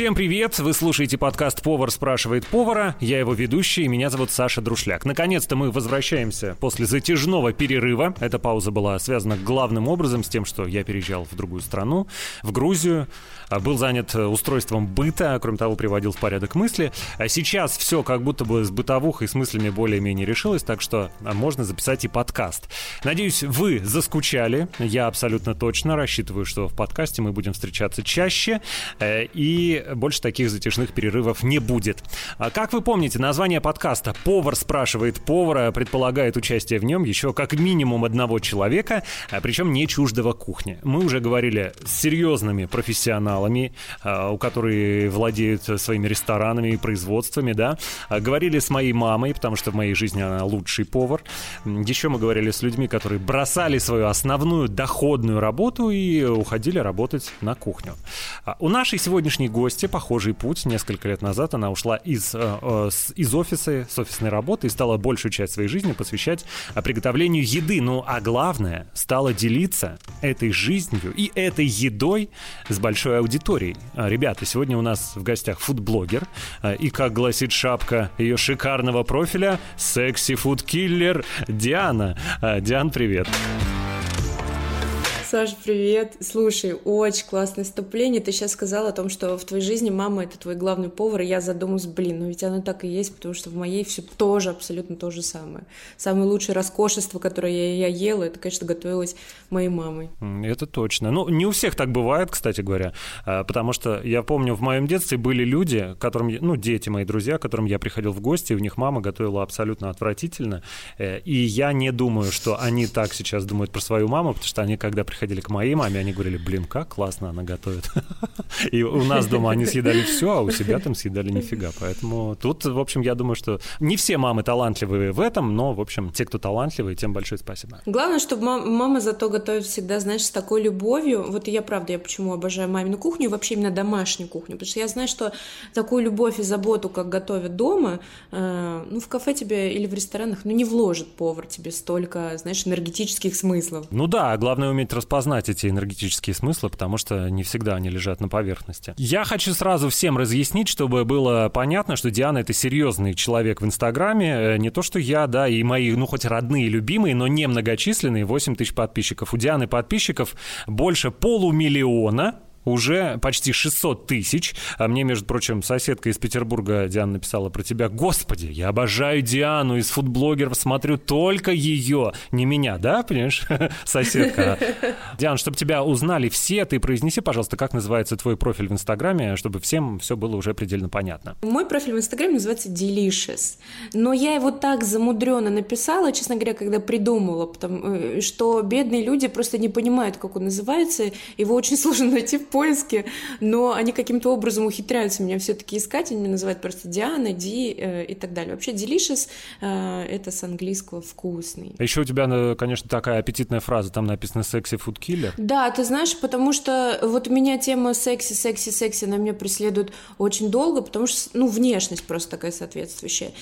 Всем привет! Вы слушаете подкаст «Повар спрашивает повара». Я его ведущий, меня зовут Саша Друшляк. Наконец-то мы возвращаемся после затяжного перерыва. Эта пауза была связана главным образом с тем, что я переезжал в другую страну, в Грузию. А, был занят э, устройством быта, кроме того, приводил в порядок мысли. А сейчас все как будто бы с бытовухой, с мыслями более-менее решилось, так что а, можно записать и подкаст. Надеюсь, вы заскучали. Я абсолютно точно рассчитываю, что в подкасте мы будем встречаться чаще, э, и больше таких затяжных перерывов не будет. А как вы помните, название подкаста «Повар спрашивает повара» предполагает участие в нем еще как минимум одного человека, причем не чуждого кухни. Мы уже говорили с серьезными профессионалами, а, у которых владеют своими ресторанами и производствами, да. А, говорили с моей мамой, потому что в моей жизни она лучший повар. Еще мы говорили с людьми, которые бросали свою основную доходную работу и уходили работать на кухню. А, у нашей сегодняшней гости похожий путь. Несколько лет назад она ушла из, э, э, из офиса, с офисной работы и стала большую часть своей жизни посвящать приготовлению еды. Ну, а главное, стала делиться этой жизнью и этой едой с большой аудиторией ребята, сегодня у нас в гостях фудблогер, и, как гласит шапка ее шикарного профиля, секси-фудкиллер Диана. Диан, привет. Привет. Саша, привет. Слушай, очень классное вступление. Ты сейчас сказала о том, что в твоей жизни мама — это твой главный повар, и я задумалась, блин, ну ведь оно так и есть, потому что в моей все тоже абсолютно то же самое. Самое лучшее роскошество, которое я, я ела, это, конечно, готовилось моей мамой. Это точно. Ну, не у всех так бывает, кстати говоря, а, потому что я помню, в моем детстве были люди, которым, ну, дети мои друзья, к которым я приходил в гости, и у них мама готовила абсолютно отвратительно, э, и я не думаю, что они так сейчас думают про свою маму, потому что они, когда приходили приходили к моей маме, они говорили, блин, как классно она готовит. И у нас дома они съедали все, а у себя там съедали нифига. Поэтому тут, в общем, я думаю, что не все мамы талантливые в этом, но, в общем, те, кто талантливые, тем большое спасибо. Главное, чтобы мама зато готовит всегда, знаешь, с такой любовью. Вот я, правда, я почему обожаю мамину кухню, вообще именно домашнюю кухню, потому что я знаю, что такую любовь и заботу, как готовят дома, э, ну, в кафе тебе или в ресторанах, ну, не вложит повар тебе столько, знаешь, энергетических смыслов. Ну да, главное уметь распознать эти энергетические смыслы, потому что не всегда они лежат на поверхности. Я хочу сразу всем разъяснить, чтобы было понятно, что Диана — это серьезный человек в Инстаграме. Э, не то, что я, да, и мои, ну, хоть родные, любимые, но не многочисленные, 8 тысяч подписчиков. У Дианы подписчиков больше полумиллиона, уже почти 600 тысяч. А мне, между прочим, соседка из Петербурга Диана написала про тебя. Господи, я обожаю Диану из фудблогеров, смотрю только ее, не меня, да, понимаешь, соседка? Диан, чтобы тебя узнали все, ты произнеси, пожалуйста, как называется твой профиль в Инстаграме, чтобы всем все было уже предельно понятно. Мой профиль в Инстаграме называется Delicious, но я его так замудренно написала, честно говоря, когда придумала, потому э, что бедные люди просто не понимают, как он называется, его очень сложно найти в поиске, но они каким-то образом ухитряются меня все-таки искать, они меня называют просто Диана, Ди э, и так далее. Вообще delicious э, это с английского вкусный. А еще у тебя, э, конечно, такая аппетитная фраза, там написано секси food killer. Да, ты знаешь, потому что вот у меня тема секси, секси, секси, она меня преследует очень долго, потому что, ну, внешность просто такая соответствующая.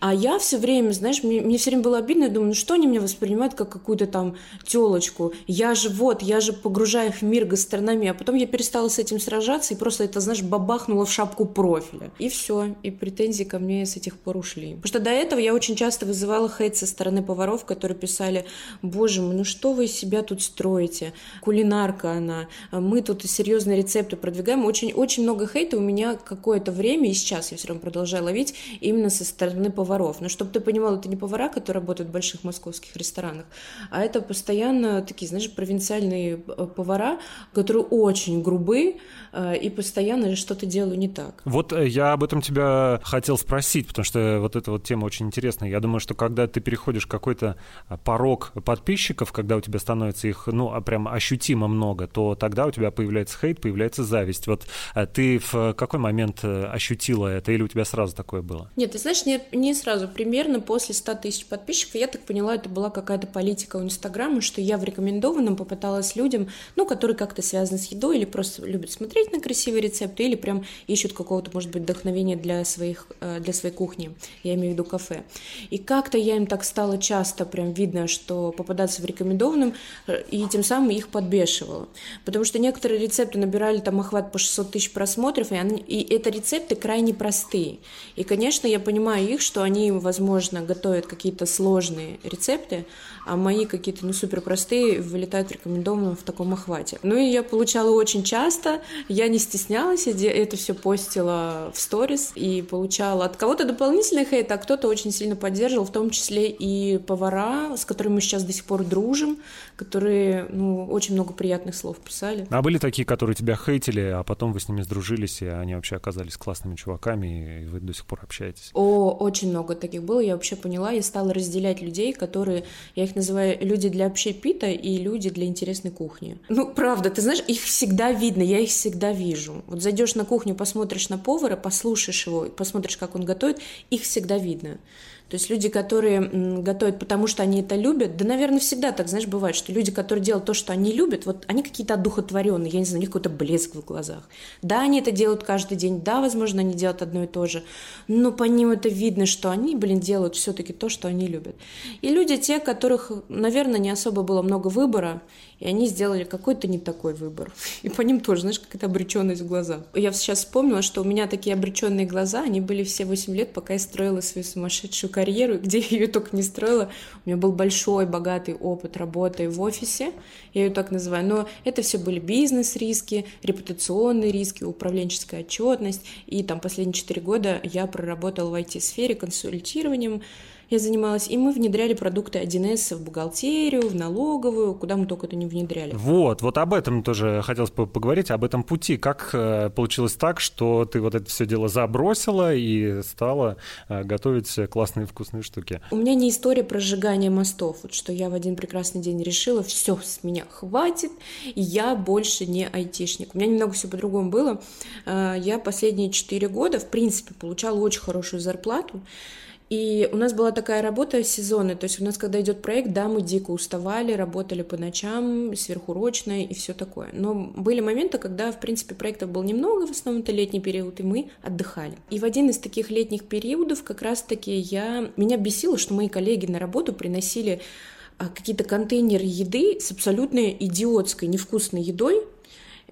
А я все время, знаешь, мне, мне все время было обидно, я думаю, ну что они меня воспринимают как какую-то там телочку? Я же вот, я же погружаю их в мир гастрономии, а потом я перестала с этим сражаться, и просто это, знаешь, бабахнуло в шапку профиля. И все, и претензии ко мне с этих пор ушли. Потому что до этого я очень часто вызывала хейт со стороны поваров, которые писали, боже мой, ну что вы из себя тут строите? Кулинарка она, мы тут серьезные рецепты продвигаем. Очень, очень много хейта у меня какое-то время, и сейчас я все равно продолжаю ловить, именно со стороны поваров. Но чтобы ты понимал, это не повара, которые работают в больших московских ресторанах, а это постоянно такие, знаешь, провинциальные э, повара, которые очень грубы э, и постоянно что-то делаю не так. Вот э, я об этом тебя хотел спросить, потому что вот эта вот тема очень интересная. Я думаю, что когда ты переходишь какой-то а, порог подписчиков, когда у тебя становится их, ну, а прям ощутимо много, то тогда у тебя появляется хейт, появляется зависть. Вот ты в какой момент э, ощутила это, или у тебя сразу такое было? Нет, ты знаешь, не, не сразу. Примерно после 100 тысяч подписчиков, я так поняла, это была какая-то политика у Инстаграма, что я в рекомендованном попыталась людям, ну, которые как-то связаны с едой или просто любят смотреть на красивые рецепты или прям ищут какого-то, может быть, вдохновения для, своих, э, для своей кухни, я имею в виду кафе. И как-то я им так стало часто прям видно, что попадаться в рекомендованном, э, и тем самым их подбешивало. Потому что некоторые рецепты набирали там охват по 600 тысяч просмотров, и, они, и это рецепты крайне простые. И, конечно, я понимаю их, что они, возможно, готовят какие-то сложные рецепты, а мои какие-то, ну, супер простые вылетают в рекомендованном в таком охвате. Ну, и я получала очень часто, я не стеснялась, я это все постила в сторис и получала от кого-то дополнительный хейт, а кто-то очень сильно поддерживал, в том числе и повара, с которыми мы сейчас до сих пор дружим, которые, ну, очень много приятных слов писали. А были такие, которые тебя хейтили, а потом вы с ними сдружились, и они вообще оказались классными чуваками, и вы до сих пор общаетесь? О, очень много таких было, я вообще поняла, я стала разделять людей, которые, я их называю люди для общепита и люди для интересной кухни. Ну, правда, ты знаешь, их всегда видно, я их всегда вижу. Вот зайдешь на кухню, посмотришь на повара, послушаешь его, посмотришь, как он готовит, их всегда видно. То есть люди, которые готовят, потому что они это любят, да, наверное, всегда так, знаешь, бывает, что люди, которые делают то, что они любят, вот они какие-то одухотворенные, я не знаю, у них какой-то блеск в глазах. Да, они это делают каждый день, да, возможно, они делают одно и то же, но по ним это видно, что они, блин, делают все-таки то, что они любят. И люди те, которых, наверное, не особо было много выбора, и они сделали какой-то не такой выбор. И по ним тоже, знаешь, какая-то обреченность в глазах. Я сейчас вспомнила, что у меня такие обреченные глаза, они были все 8 лет, пока я строила свою сумасшедшую карьеру, где я ее только не строила. У меня был большой, богатый опыт работы в офисе, я ее так называю. Но это все были бизнес-риски, репутационные риски, управленческая отчетность. И там последние 4 года я проработала в IT-сфере консультированием, я занималась, и мы внедряли продукты 1С в бухгалтерию, в налоговую, куда мы только это не внедряли. Вот, вот об этом тоже хотелось поговорить, об этом пути. Как э, получилось так, что ты вот это все дело забросила и стала э, готовить классные вкусные штуки? У меня не история про сжигание мостов, вот что я в один прекрасный день решила, все, с меня хватит, я больше не айтишник. У меня немного все по-другому было. Э, я последние четыре года, в принципе, получала очень хорошую зарплату, и у нас была такая работа сезонная, то есть у нас, когда идет проект, да, мы дико уставали, работали по ночам, сверхурочно и все такое. Но были моменты, когда, в принципе, проектов было немного, в основном это летний период, и мы отдыхали. И в один из таких летних периодов как раз-таки я... Меня бесило, что мои коллеги на работу приносили а, какие-то контейнеры еды с абсолютно идиотской, невкусной едой,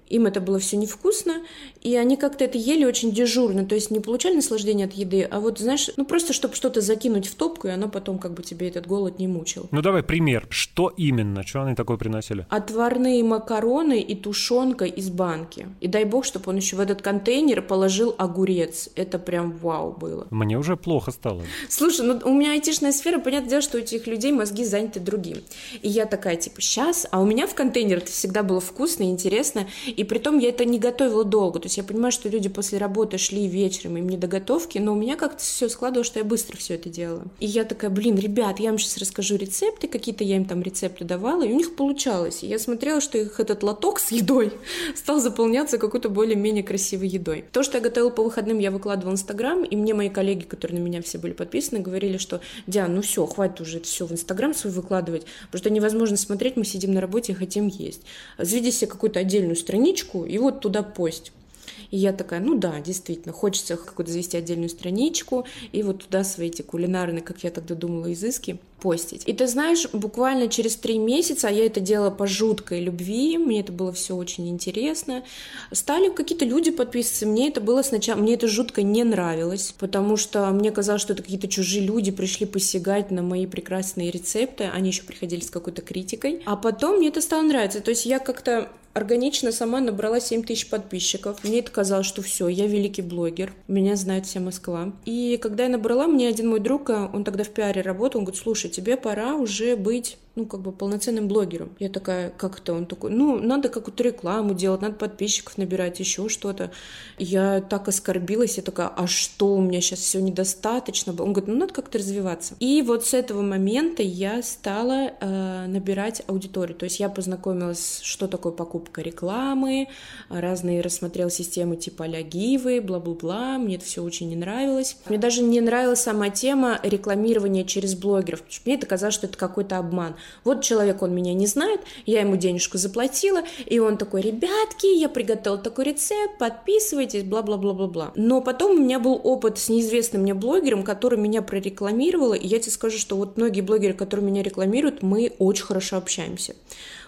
им это было все невкусно, и они как-то это ели очень дежурно, то есть не получали наслаждение от еды, а вот, знаешь, ну просто чтобы что-то закинуть в топку, и оно потом как бы тебе этот голод не мучил. Ну давай пример, что именно, что они такое приносили? Отварные макароны и тушенка из банки. И дай бог, чтобы он еще в этот контейнер положил огурец. Это прям вау было. Мне уже плохо стало. Слушай, ну у меня айтишная сфера, понятное дело, что у этих людей мозги заняты другим. И я такая, типа, сейчас, а у меня в контейнер это всегда было вкусно и интересно, и при том я это не готовила долго. То есть я понимаю, что люди после работы шли вечером, им не до готовки, но у меня как-то все складывалось, что я быстро все это делала. И я такая, блин, ребят, я вам сейчас расскажу рецепты, какие-то я им там рецепты давала, и у них получалось. И я смотрела, что их этот лоток с едой стал заполняться какой-то более-менее красивой едой. То, что я готовила по выходным, я выкладывала в Инстаграм, и мне мои коллеги, которые на меня все были подписаны, говорили, что Диан, ну все, хватит уже это все в Инстаграм свой выкладывать, потому что невозможно смотреть, мы сидим на работе и хотим есть. Заведи себе какую-то отдельную страничку и вот туда пость. И я такая, ну да, действительно, хочется какую-то завести отдельную страничку и вот туда свои эти кулинарные, как я тогда думала, изыски постить. И ты знаешь, буквально через три месяца, а я это делала по жуткой любви, мне это было все очень интересно, стали какие-то люди подписываться, мне это было сначала, мне это жутко не нравилось, потому что мне казалось, что это какие-то чужие люди пришли посягать на мои прекрасные рецепты, они еще приходили с какой-то критикой, а потом мне это стало нравиться, то есть я как-то органично сама набрала 7 тысяч подписчиков. Мне это казалось, что все, я великий блогер, меня знает вся Москва. И когда я набрала, мне один мой друг, он тогда в пиаре работал, он говорит, слушай, тебе пора уже быть ну, как бы полноценным блогером. Я такая, как это? Он такой, ну, надо какую-то рекламу делать, надо подписчиков набирать, еще что-то. Я так оскорбилась, я такая, а что, у меня сейчас все недостаточно? Он говорит, ну, надо как-то развиваться. И вот с этого момента я стала э, набирать аудиторию. То есть я познакомилась, что такое покупка рекламы, разные рассмотрела системы типа а Гивы, бла-бла-бла. Мне это все очень не нравилось. Мне даже не нравилась сама тема рекламирования через блогеров, мне это казалось, что это какой-то обман. Вот человек, он меня не знает, я ему денежку заплатила, и он такой, ребятки, я приготовил такой рецепт, подписывайтесь, бла-бла-бла-бла-бла. Но потом у меня был опыт с неизвестным мне блогером, который меня прорекламировал, и я тебе скажу, что вот многие блогеры, которые меня рекламируют, мы очень хорошо общаемся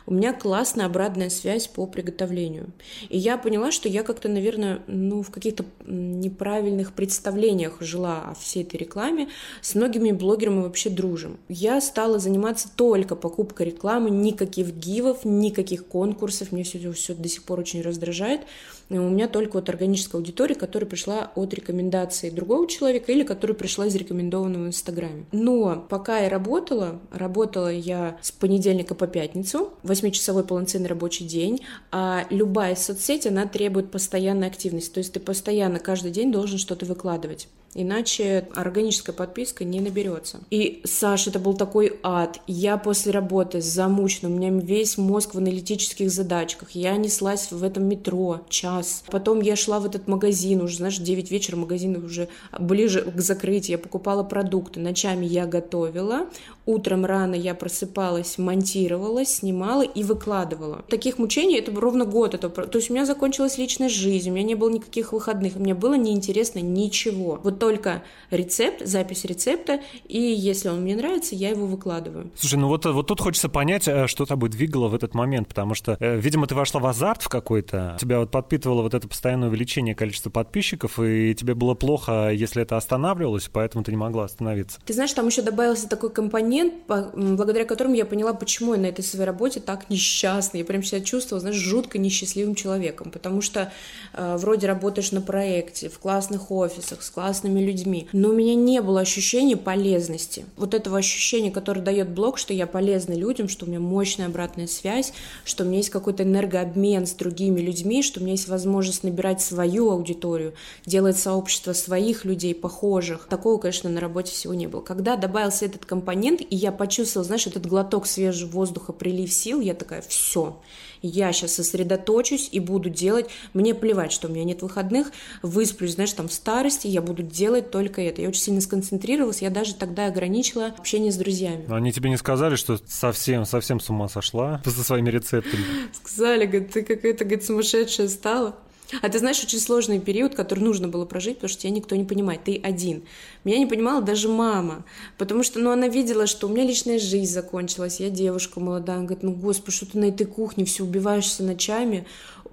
у меня классная обратная связь по приготовлению. И я поняла, что я как-то, наверное, ну, в каких-то неправильных представлениях жила о всей этой рекламе. С многими блогерами вообще дружим. Я стала заниматься только покупкой рекламы, никаких гивов, никаких конкурсов. Мне все, все до сих пор очень раздражает. У меня только вот органическая аудитория, которая пришла от рекомендации другого человека или которая пришла из рекомендованного в Инстаграме. Но пока я работала, работала я с понедельника по пятницу, 8-часовой полноценный рабочий день, а любая соцсеть, она требует постоянной активности, то есть ты постоянно каждый день должен что-то выкладывать. Иначе органическая подписка не наберется. И, Саша, это был такой ад. Я после работы замучена, у меня весь мозг в аналитических задачках. Я неслась в этом метро час. Потом я шла в этот магазин, уже, знаешь, 9 вечера, магазин уже ближе к закрытию. Я покупала продукты, ночами я готовила, утром рано я просыпалась, монтировала, снимала и выкладывала. Таких мучений это ровно год. Это, то есть у меня закончилась личная жизнь, у меня не было никаких выходных, мне было неинтересно ничего. Вот только рецепт, запись рецепта, и если он мне нравится, я его выкладываю. Слушай, ну вот, вот тут хочется понять, э, что тобой двигало в этот момент, потому что, э, видимо, ты вошла в азарт в какой-то, тебя вот подпитывало вот это постоянное увеличение количества подписчиков, и тебе было плохо, если это останавливалось, поэтому ты не могла остановиться. Ты знаешь, там еще добавился такой компонент, благодаря которому я поняла, почему я на этой своей работе так несчастна. Я прям себя чувствовала, знаешь, жутко несчастливым человеком, потому что э, вроде работаешь на проекте, в классных офисах, с классными классными людьми, но у меня не было ощущения полезности. Вот этого ощущения, которое дает блог, что я полезна людям, что у меня мощная обратная связь, что у меня есть какой-то энергообмен с другими людьми, что у меня есть возможность набирать свою аудиторию, делать сообщество своих людей, похожих. Такого, конечно, на работе всего не было. Когда добавился этот компонент, и я почувствовала, знаешь, этот глоток свежего воздуха, прилив сил, я такая, все, я сейчас сосредоточусь и буду делать, мне плевать, что у меня нет выходных, высплюсь, знаешь, там в старости, я буду делать только это. Я очень сильно сконцентрировалась, я даже тогда ограничила общение с друзьями. Но они тебе не сказали, что совсем, совсем с ума сошла со своими рецептами? Сказали, говорит, ты какая-то, говорит, сумасшедшая стала. А ты знаешь, очень сложный период, который нужно было прожить, потому что тебя никто не понимает, ты один. Меня не понимала даже мама, потому что, ну, она видела, что у меня личная жизнь закончилась, я девушка молодая, она говорит, ну, господи, что ты на этой кухне все убиваешься ночами,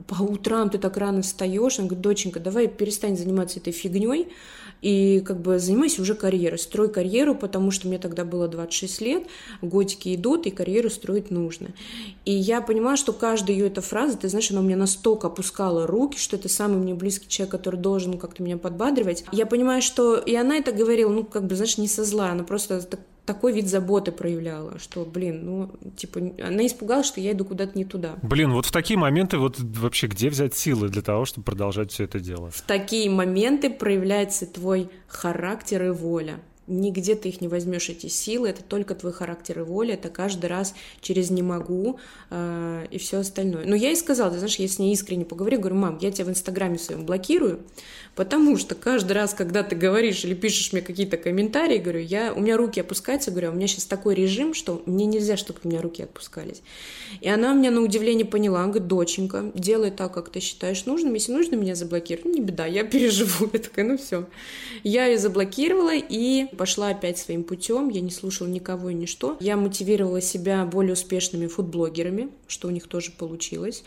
по утрам ты так рано встаешь, она говорит, доченька, давай перестань заниматься этой фигней, и как бы занимайся уже карьерой, строй карьеру, потому что мне тогда было 26 лет, годики идут, и карьеру строить нужно. И я понимала, что каждая ее эта фраза, ты знаешь, она у меня настолько опускала руки, что это самый мне близкий человек, который должен как-то меня подбадривать. Я понимаю, что и она это говорила, ну, как бы, знаешь, не со зла, она просто так такой вид заботы проявляла, что, блин, ну, типа, она испугалась, что я иду куда-то не туда. Блин, вот в такие моменты вот вообще где взять силы для того, чтобы продолжать все это дело? В такие моменты проявляется твой характер и воля. Нигде ты их не возьмешь, эти силы, это только твой характер и воля, это каждый раз через «не могу» э, и все остальное. Но я ей сказала, ты знаешь, я с ней искренне поговорю, говорю, мам, я тебя в Инстаграме своем блокирую, потому что каждый раз, когда ты говоришь или пишешь мне какие-то комментарии, говорю, я, у меня руки опускаются, говорю, «А у меня сейчас такой режим, что мне нельзя, чтобы у меня руки отпускались. И она меня на удивление поняла, она говорит, доченька, делай так, как ты считаешь нужным, если нужно меня заблокировать, ну не беда, я переживу, я такая, ну все. Я ее заблокировала и пошла опять своим путем, я не слушала никого и ничто. Я мотивировала себя более успешными фудблогерами, что у них тоже получилось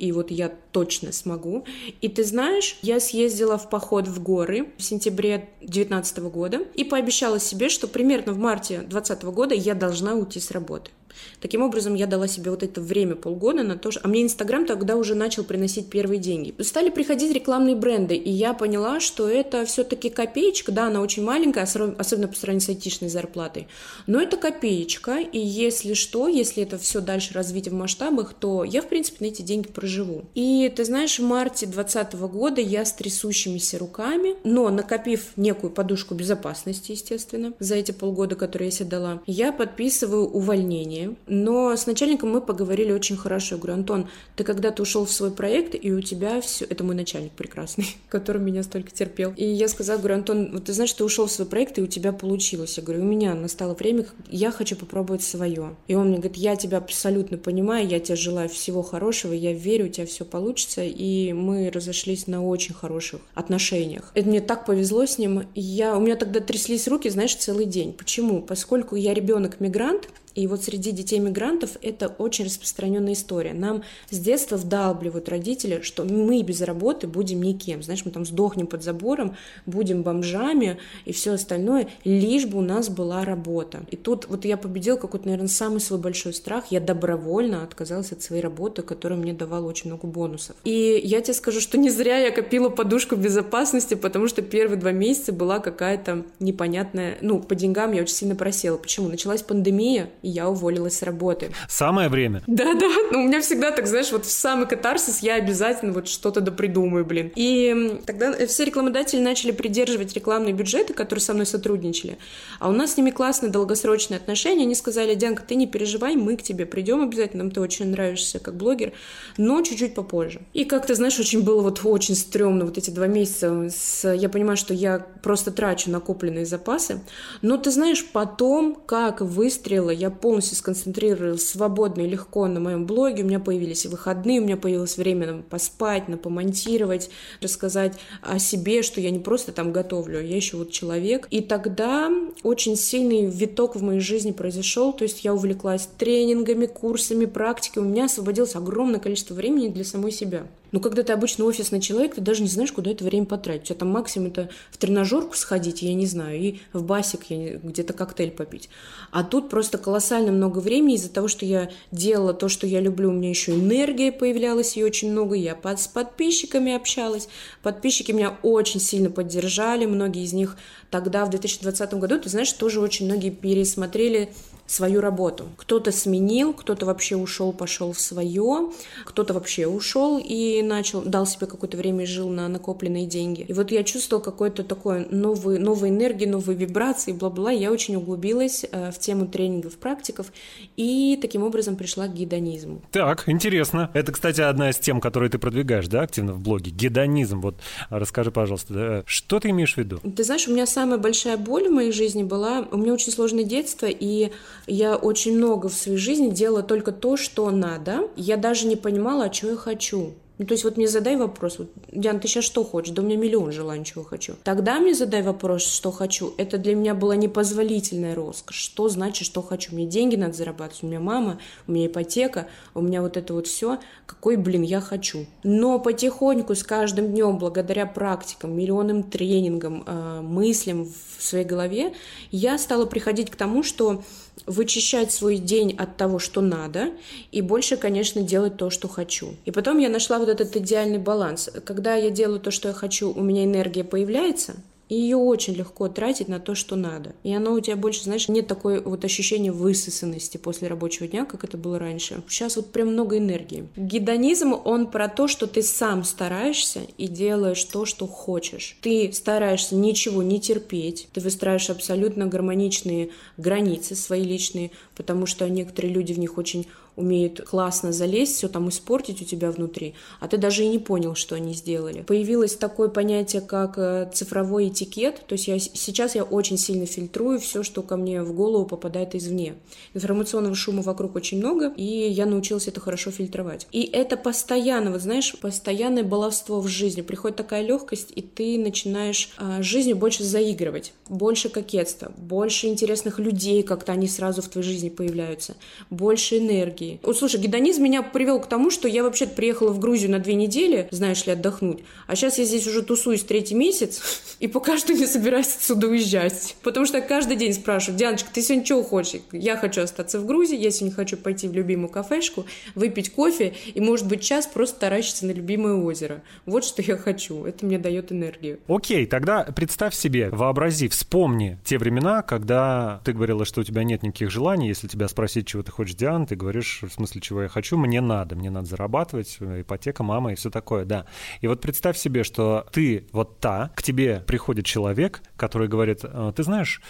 и вот я точно смогу. И ты знаешь, я съездила в поход в горы в сентябре 2019 года и пообещала себе, что примерно в марте 2020 года я должна уйти с работы. Таким образом, я дала себе вот это время, полгода на то, что... А мне Инстаграм тогда уже начал приносить первые деньги. Стали приходить рекламные бренды, и я поняла, что это все-таки копеечка, да, она очень маленькая, особенно по сравнению с айтишной зарплатой, но это копеечка, и если что, если это все дальше развить в масштабах, то я, в принципе, на эти деньги проживу. И ты знаешь, в марте 2020 года я с трясущимися руками, но накопив некую подушку безопасности, естественно, за эти полгода, которые я себе дала, я подписываю увольнение сложнее. Но с начальником мы поговорили очень хорошо. Я говорю, Антон, ты когда-то ушел в свой проект, и у тебя все... Это мой начальник прекрасный, который меня столько терпел. И я сказала, говорю, Антон, вот ты знаешь, ты ушел в свой проект, и у тебя получилось. Я говорю, у меня настало время, я хочу попробовать свое. И он мне говорит, я тебя абсолютно понимаю, я тебе желаю всего хорошего, я верю, у тебя все получится. И мы разошлись на очень хороших отношениях. Это мне так повезло с ним. Я, у меня тогда тряслись руки, знаешь, целый день. Почему? Поскольку я ребенок-мигрант, и вот среди детей-мигрантов это очень распространенная история. Нам с детства вдалбливают родители, что мы без работы будем никем. Знаешь, мы там сдохнем под забором, будем бомжами и все остальное, лишь бы у нас была работа. И тут вот я победил какой-то, наверное, самый свой большой страх. Я добровольно отказалась от своей работы, которая мне давала очень много бонусов. И я тебе скажу, что не зря я копила подушку безопасности, потому что первые два месяца была какая-то непонятная... Ну, по деньгам я очень сильно просела. Почему? Началась пандемия, и я уволилась с работы. Самое время. Да-да, ну, у меня всегда так, знаешь, вот в самый катарсис я обязательно вот что-то допридумаю, блин. И тогда все рекламодатели начали придерживать рекламные бюджеты, которые со мной сотрудничали. А у нас с ними классные долгосрочные отношения. Они сказали, Дианка, ты не переживай, мы к тебе придем обязательно, нам ты очень нравишься как блогер, но чуть-чуть попозже. И как ты знаешь, очень было вот очень стрёмно вот эти два месяца. С... Я понимаю, что я просто трачу накопленные запасы, но ты знаешь, потом, как выстрела, я полностью сконцентрировалась свободно и легко на моем блоге. У меня появились выходные, у меня появилось время на поспать, на помонтировать, рассказать о себе, что я не просто там готовлю, а я еще вот человек. И тогда очень сильный виток в моей жизни произошел, то есть я увлеклась тренингами, курсами, практикой, у меня освободилось огромное количество времени для самой себя. Но когда ты обычно офисный человек, ты даже не знаешь, куда это время потратить. У тебя там максимум это в тренажерку сходить, я не знаю, и в басик где-то коктейль попить. А тут просто колоссально много времени из-за того, что я делала то, что я люблю, у меня еще энергия появлялась, и очень много. Я под, с подписчиками общалась. Подписчики меня очень сильно поддержали, многие из них тогда, в 2020 году, ты знаешь, тоже очень многие пересмотрели свою работу. Кто-то сменил, кто-то вообще ушел, пошел в свое, кто-то вообще ушел и начал, дал себе какое-то время и жил на накопленные деньги. И вот я чувствовала какой-то такой новый, новой энергии, новые вибрации, бла-бла. Я очень углубилась э, в тему тренингов, практиков и таким образом пришла к гедонизму. Так, интересно. Это, кстати, одна из тем, которые ты продвигаешь, да, активно в блоге. Гедонизм. Вот расскажи, пожалуйста, да, что ты имеешь в виду? Ты знаешь, у меня самая большая боль в моей жизни была, у меня очень сложное детство, и я очень много в своей жизни делала только то, что надо. Я даже не понимала, а что я хочу. Ну, то есть вот мне задай вопрос, вот, Диан, ты сейчас что хочешь? Да у меня миллион желаний, чего хочу. Тогда мне задай вопрос, что хочу. Это для меня была непозволительная роскошь. Что значит, что хочу? Мне деньги надо зарабатывать, у меня мама, у меня ипотека, у меня вот это вот все. Какой, блин, я хочу. Но потихоньку, с каждым днем, благодаря практикам, миллионным тренингам, э, мыслям в своей голове, я стала приходить к тому, что вычищать свой день от того, что надо, и больше, конечно, делать то, что хочу. И потом я нашла вот этот идеальный баланс. Когда я делаю то, что я хочу, у меня энергия появляется, и ее очень легко тратить на то, что надо. И оно у тебя больше, знаешь, нет такой вот ощущения высосанности после рабочего дня, как это было раньше. Сейчас вот прям много энергии. Гедонизм, он про то, что ты сам стараешься и делаешь то, что хочешь. Ты стараешься ничего не терпеть, ты выстраиваешь абсолютно гармоничные границы свои личные, потому что некоторые люди в них очень умеют классно залезть, все там испортить у тебя внутри, а ты даже и не понял, что они сделали. Появилось такое понятие, как э, цифровой этикет, то есть я, сейчас я очень сильно фильтрую все, что ко мне в голову попадает извне. Информационного шума вокруг очень много, и я научилась это хорошо фильтровать. И это постоянно, вот знаешь, постоянное баловство в жизни. Приходит такая легкость, и ты начинаешь а, жизнью больше заигрывать, больше кокетства, больше интересных людей, как-то они сразу в твоей жизни появляются, больше энергии, России. Вот слушай, гедонизм меня привел к тому, что я вообще приехала в Грузию на две недели, знаешь ли, отдохнуть. А сейчас я здесь уже тусуюсь третий месяц и пока что не собираюсь отсюда уезжать. Потому что каждый день спрашиваю, Дианочка, ты сегодня чего хочешь? Я хочу остаться в Грузии, я сегодня хочу пойти в любимую кафешку, выпить кофе и, может быть, час просто таращиться на любимое озеро. Вот что я хочу. Это мне дает энергию. Окей, тогда представь себе, вообрази, вспомни те времена, когда ты говорила, что у тебя нет никаких желаний. Если тебя спросить, чего ты хочешь, Диан, ты говоришь, в смысле, чего я хочу, мне надо, мне надо зарабатывать, ипотека, мама и все такое, да. И вот представь себе, что ты вот та, к тебе приходит человек, который говорит, «Э, ты знаешь,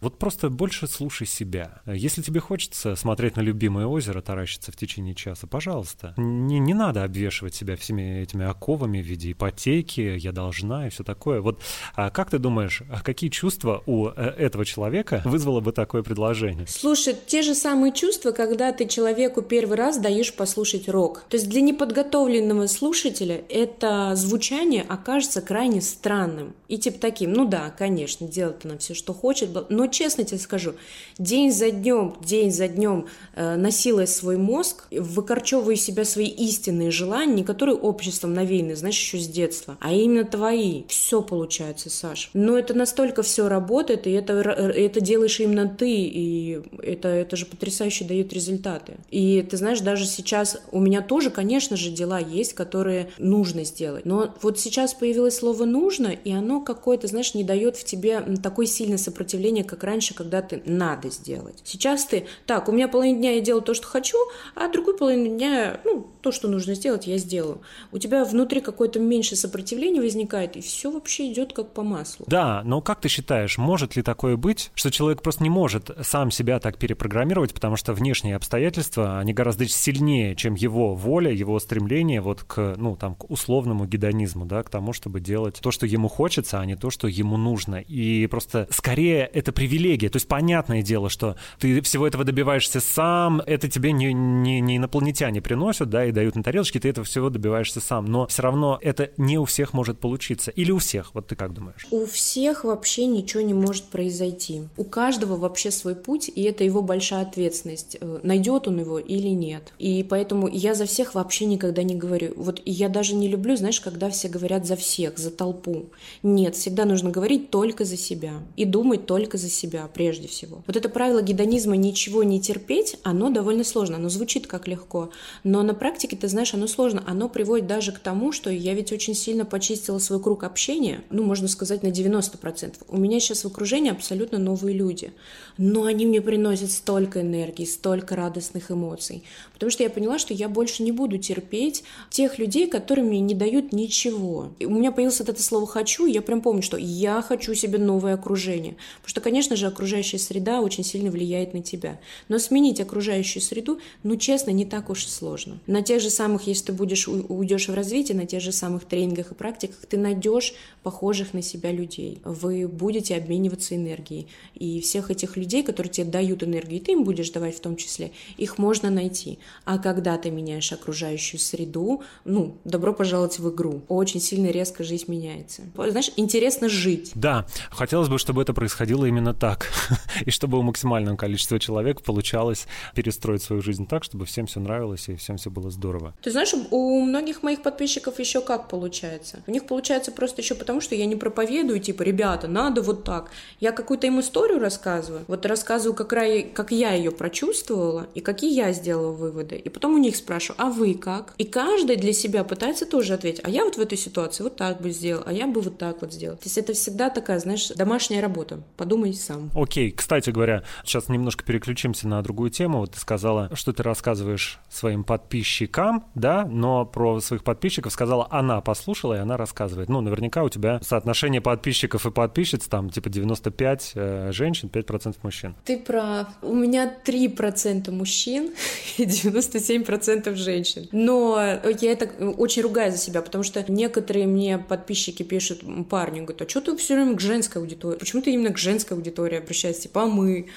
Вот просто больше слушай себя. Если тебе хочется смотреть на любимое озеро, таращиться в течение часа, пожалуйста. Не, не надо обвешивать себя всеми этими оковами в виде ипотеки, я должна и все такое. Вот а как ты думаешь, а какие чувства у э, этого человека вызвало бы такое предложение? Слушай, те же самые чувства, когда ты человеку первый раз даешь послушать рок. То есть для неподготовленного слушателя это звучание окажется крайне странным. И типа таким, ну да, конечно, делает она все, что хочет, но честно тебе скажу, день за днем, день за днем э, насилуя свой мозг, выкорчевывая из себя свои истинные желания, не которые обществом навеяны, знаешь, еще с детства, а именно твои. Все получается, Саш. Но это настолько все работает, и это, это делаешь именно ты, и это, это же потрясающе дает результаты. И ты знаешь, даже сейчас у меня тоже, конечно же, дела есть, которые нужно сделать. Но вот сейчас появилось слово «нужно», и оно какое-то, знаешь, не дает в тебе такое сильное сопротивление, как раньше, когда ты «надо сделать». Сейчас ты «так, у меня половина дня я делаю то, что хочу, а другую половину дня, ну, то, что нужно сделать, я сделаю». У тебя внутри какое-то меньше сопротивление возникает, и все вообще идет как по маслу. Да, но как ты считаешь, может ли такое быть, что человек просто не может сам себя так перепрограммировать, потому что внешние обстоятельства, они гораздо сильнее, чем его воля, его стремление вот к, ну, там, к условному гедонизму, да, к тому, чтобы делать то, что ему хочется, а не то, что ему нужно. И просто скорее это привилегия. То есть понятное дело, что ты всего этого добиваешься сам, это тебе не, не, не инопланетяне приносят, да, и дают на тарелочке, ты этого всего добиваешься сам. Но все равно это не у всех может получиться. Или у всех, вот ты как думаешь? У всех вообще ничего не может произойти. У каждого вообще свой путь, и это его большая ответственность. Э, найдет он его или нет. И поэтому я за всех вообще никогда не говорю. Вот я даже не люблю, знаешь, когда все говорят за всех, за толпу. Нет, всегда нужно говорить только за себя и думать только за себя прежде всего. Вот это правило гедонизма ничего не терпеть, оно довольно сложно, оно звучит как легко, но на практике, ты знаешь, оно сложно, оно приводит даже к тому, что я ведь очень сильно почистила свой круг общения, ну, можно сказать, на 90%. У меня сейчас в окружении абсолютно новые люди, но они мне приносят столько энергии, столько радостных эмоций, потому что я поняла, что я больше не буду терпеть тех людей, которые мне не дают ничего. И у меня появилось вот это слово «хочу», и я прям помню, что я хочу себе новое окружение, потому что, конечно же, окружающая среда очень сильно влияет на тебя, но сменить окружающую среду, ну, честно, не так уж и сложно. На тех же самых, если ты будешь уйдешь в развитие, на тех же самых тренингах и практиках, ты найдешь похожих на себя людей. Вы будете обмениваться энергией. И всех этих людей, которые тебе дают энергию, ты им будешь давать в том числе, их можно найти. А когда ты меняешь окружающую среду, ну, добро пожаловать в игру. Очень сильно резко жизнь меняется. Знаешь, интересно жить. Да, хотелось бы, чтобы это происходило именно так. и чтобы у максимального количества человек получалось перестроить свою жизнь так, чтобы всем все нравилось и всем все было здорово. Ты знаешь, у многих моих подписчиков еще как получается? У них получается просто еще потому, что я не проповедую, типа, ребята, надо вот так. Я какую-то им историю рассказываю. Вот рассказываю, как, как я ее прочувствовала и какие я сделала выводы. И потом у них спрашиваю, а вы как? И каждый для себя пытается тоже ответить, а я вот в этой ситуации вот так бы сделал, а я бы вот так вот сделал. То есть это всегда такая, знаешь, домашняя работа. Подумай сам. Окей, кстати говоря, сейчас немножко переключимся на другую тему. Вот ты сказала, что ты рассказываешь своим подписчикам, да, но про своих подписчиков сказала, она послушала, и она рассказывает. Ну, наверняка у тебя соотношение подписчиков и подписчиц там типа 95 э, женщин, 5% мужчин. Ты прав. У меня 3% мужчин и 97% женщин. Но я это очень ругаю за себя, потому что некоторые мне подписчики пишут парню, говорят, а что ты все время к женской аудитории? Почему ты именно к женской аудитории обращаешься? Типа, а мы?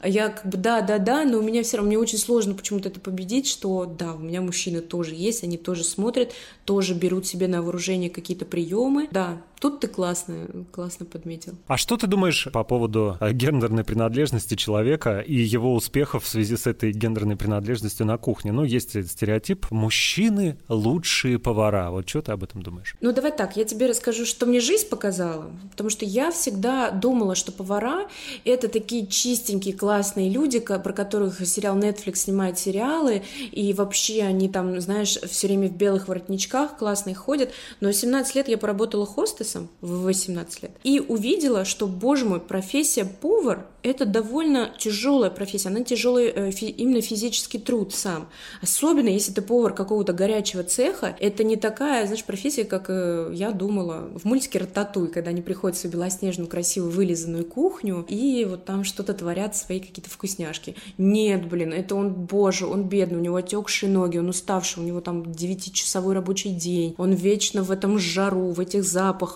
А я как бы да, да, да, но у меня все равно, мне очень сложно почему-то это победить, что да, у меня мужчины тоже есть, они тоже смотрят, тоже берут себе на вооружение какие-то приемы. Да, Тут ты классно, классно подметил. А что ты думаешь по поводу э, гендерной принадлежности человека и его успехов в связи с этой гендерной принадлежностью на кухне? Ну, есть стереотип «мужчины лучшие повара». Вот что ты об этом думаешь? Ну, давай так, я тебе расскажу, что мне жизнь показала. Потому что я всегда думала, что повара — это такие чистенькие, классные люди, про которых сериал Netflix снимает сериалы, и вообще они там, знаешь, все время в белых воротничках классные ходят. Но 17 лет я поработала хостес, хостесом в 18 лет и увидела, что, боже мой, профессия повар – это довольно тяжелая профессия, она тяжелый э, именно физический труд сам. Особенно, если ты повар какого-то горячего цеха, это не такая, знаешь, профессия, как э, я думала в мультике «Рататуй», когда они приходят в свою белоснежную, красивую, вылизанную кухню, и вот там что-то творят, свои какие-то вкусняшки. Нет, блин, это он, боже, он бедный, у него отекшие ноги, он уставший, у него там девятичасовой рабочий день, он вечно в этом жару, в этих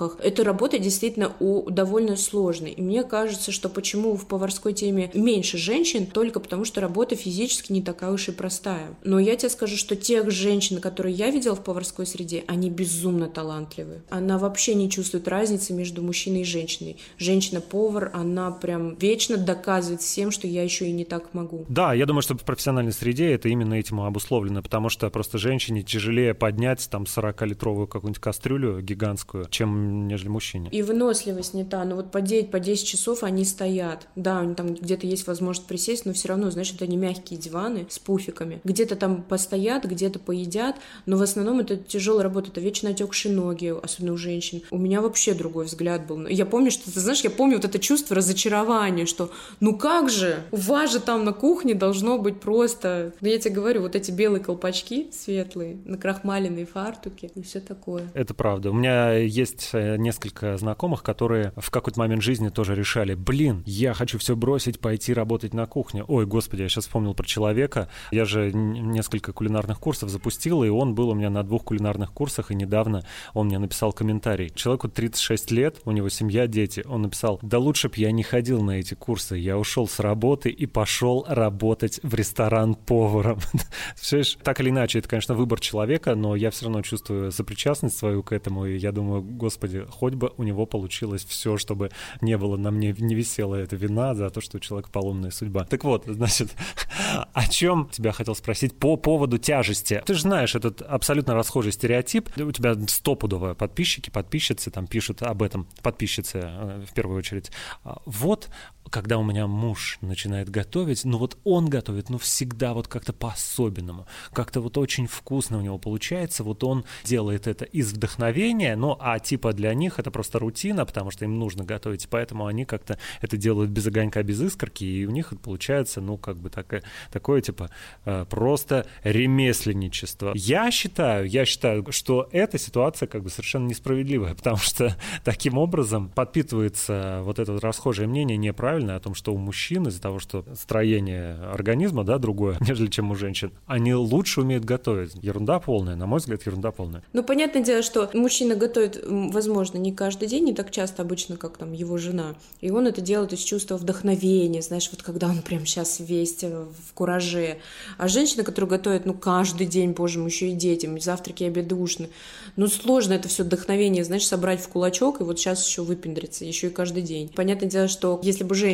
запахах. Эта работа действительно у, довольно сложная. И мне кажется, что почему в поварской теме меньше женщин, только потому что работа физически не такая уж и простая. Но я тебе скажу, что тех женщин, которые я видела в поварской среде, они безумно талантливы. Она вообще не чувствует разницы между мужчиной и женщиной. Женщина-повар, она прям вечно доказывает всем, что я еще и не так могу. Да, я думаю, что в профессиональной среде это именно этим обусловлено, потому что просто женщине тяжелее поднять там 40-литровую какую-нибудь кастрюлю гигантскую, чем нежели мужчине. И выносливость не та. Но вот по 9, по 10 часов они стоят. Да, у них там где-то есть возможность присесть, но все равно, знаешь, это не мягкие диваны с пуфиками. Где-то там постоят, где-то поедят, но в основном это тяжелая работа, это вечно отекшие ноги, особенно у женщин. У меня вообще другой взгляд был. Я помню, что, ты знаешь, я помню вот это чувство разочарования, что ну как же, у вас же там на кухне должно быть просто... Ну я тебе говорю, вот эти белые колпачки светлые, накрахмаленные фартуки и все такое. Это правда. У меня есть э, несколько знакомых, которые в какой-то момент жизни тоже решали, блин, я хочу все бросить, пойти работать на кухне. Ой, господи, я сейчас вспомнил про человека. Я же несколько кулинарных курсов запустил, и он был у меня на двух кулинарных курсах, и недавно он мне написал комментарий. Человеку 36 лет, у него семья, дети. Он написал, да лучше б я не ходил на эти курсы, я ушел с работы и пошел работать в ресторан поваром. Все так или иначе, это, конечно, выбор человека, но я все равно чувствую сопричастность свою к этому, и я думаю, господи, хоть бы у него получилось все, чтобы не было на мне, не висела эта вина за то, что у человека поломная судьба. Так вот, значит, о чем тебя хотел спросить по поводу тяжести. Ты же знаешь этот абсолютно расхожий стереотип. У тебя стопудово подписчики, подписчицы там пишут об этом, подписчицы э, в первую очередь. А, вот когда у меня муж начинает готовить, ну вот он готовит, ну всегда вот как-то по-особенному, как-то вот очень вкусно у него получается, вот он делает это из вдохновения, ну а типа для них это просто рутина, потому что им нужно готовить, поэтому они как-то это делают без огонька, без искорки, и у них это получается, ну как бы такое, такое типа э, просто ремесленничество. Я считаю, я считаю, что эта ситуация как бы совершенно несправедливая, потому что таким образом подпитывается вот это вот расхожее мнение неправильно, правильно, о том, что у мужчин из-за того, что строение организма, да, другое, нежели чем у женщин, они лучше умеют готовить. Ерунда полная, на мой взгляд, ерунда полная. Ну, понятное дело, что мужчина готовит, возможно, не каждый день, не так часто обычно, как там его жена. И он это делает из чувства вдохновения, знаешь, вот когда он прям сейчас весь в кураже. А женщина, которая готовит, ну, каждый день, боже мой, еще и детям, завтраки, обеды, ужины. Ну, сложно это все вдохновение, знаешь, собрать в кулачок и вот сейчас еще выпендриться, еще и каждый день. Понятное дело, что если бы женщина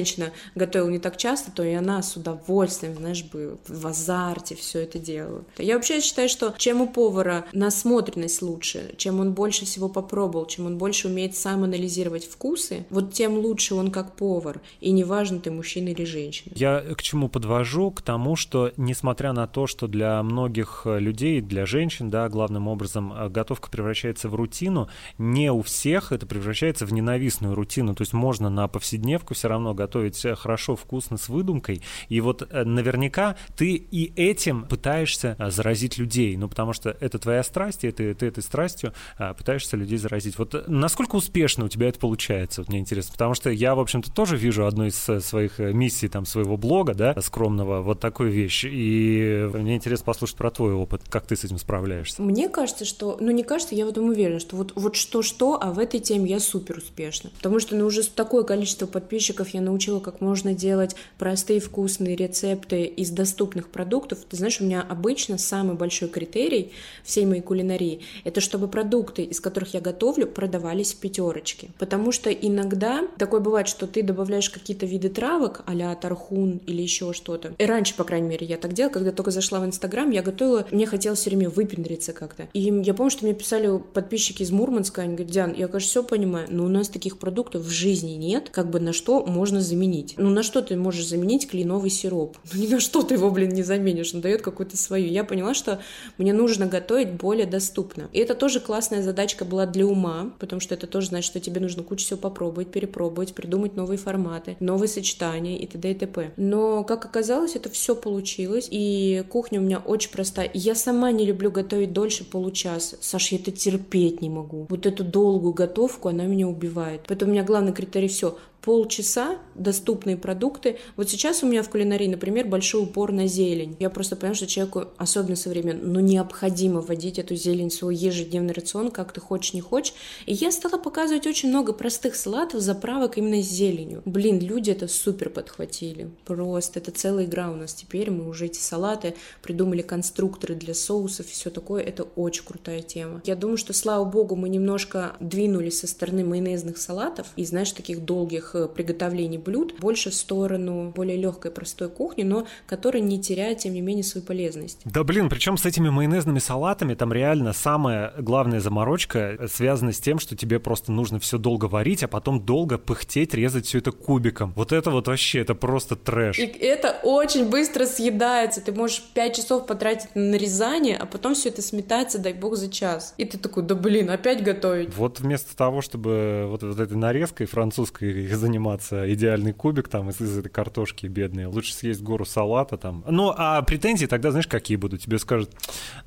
готовила не так часто, то и она с удовольствием, знаешь, бы в азарте все это делала. Я вообще считаю, что чем у повара насмотренность лучше, чем он больше всего попробовал, чем он больше умеет сам анализировать вкусы, вот тем лучше он как повар. И неважно, ты мужчина или женщина. Я к чему подвожу? К тому, что несмотря на то, что для многих людей, для женщин, да, главным образом э, готовка превращается в рутину, не у всех это превращается в ненавистную рутину. То есть можно на повседневку все равно готовить хорошо, вкусно, с выдумкой. И вот э, наверняка ты и этим пытаешься э, заразить людей. Ну, потому что это твоя страсть, и ты, ты этой страстью э, пытаешься людей заразить. Вот насколько успешно у тебя это получается? Вот мне интересно. Потому что я, в общем-то, тоже вижу одну из своих миссий, там, своего блога, да, скромного, вот такую вещь. И мне интересно послушать про твой опыт. Как ты с этим справляешься? Мне кажется, что... Ну, не кажется, я в этом уверена, что вот, вот что-что, а в этой теме я супер успешна. Потому что, ну, уже такое количество подписчиков я научила, как можно делать простые вкусные рецепты из доступных продуктов. Ты знаешь, у меня обычно самый большой критерий всей моей кулинарии — это чтобы продукты, из которых я готовлю, продавались в пятерочке. Потому что иногда такое бывает, что ты добавляешь какие-то виды травок, а тархун или еще что-то. И раньше, по крайней мере, я так делала, когда только зашла в Инстаграм, я готовила, мне хотелось все время выпендриться как-то. И я помню, что мне писали подписчики из Мурманска, они говорят, Диан, я, конечно, все понимаю, но у нас таких продуктов в жизни нет, как бы на что можно можно заменить. Ну, на что ты можешь заменить кленовый сироп? Ну, ни на что ты его, блин, не заменишь. Он дает какую-то свою. Я поняла, что мне нужно готовить более доступно. И это тоже классная задачка была для ума, потому что это тоже значит, что тебе нужно кучу всего попробовать, перепробовать, придумать новые форматы, новые сочетания и т.д. и т.п. Но, как оказалось, это все получилось, и кухня у меня очень простая. Я сама не люблю готовить дольше получаса. Саш, я это терпеть не могу. Вот эту долгую готовку, она меня убивает. Поэтому у меня главный критерий все полчаса доступные продукты. Вот сейчас у меня в кулинарии, например, большой упор на зелень. Я просто понимаю, что человеку, особенно современно, ну, необходимо вводить эту зелень в свой ежедневный рацион, как ты хочешь, не хочешь. И я стала показывать очень много простых салатов, заправок именно с зеленью. Блин, люди это супер подхватили. Просто это целая игра у нас теперь. Мы уже эти салаты придумали конструкторы для соусов и все такое. Это очень крутая тема. Я думаю, что, слава богу, мы немножко двинулись со стороны майонезных салатов и, знаешь, таких долгих приготовлений блюд, больше в сторону более легкой, простой кухни, но которая не теряет, тем не менее, свою полезность. Да блин, причем с этими майонезными салатами там реально самая главная заморочка связана с тем, что тебе просто нужно все долго варить, а потом долго пыхтеть, резать все это кубиком. Вот это вот вообще, это просто трэш. И это очень быстро съедается. Ты можешь 5 часов потратить на нарезание, а потом все это сметается, дай бог, за час. И ты такой, да блин, опять готовить. Вот вместо того, чтобы вот, вот этой нарезкой французской заниматься идеальный кубик там из, из этой картошки бедной. Лучше съесть гору салата там. Ну, а претензии тогда, знаешь, какие будут? Тебе скажут,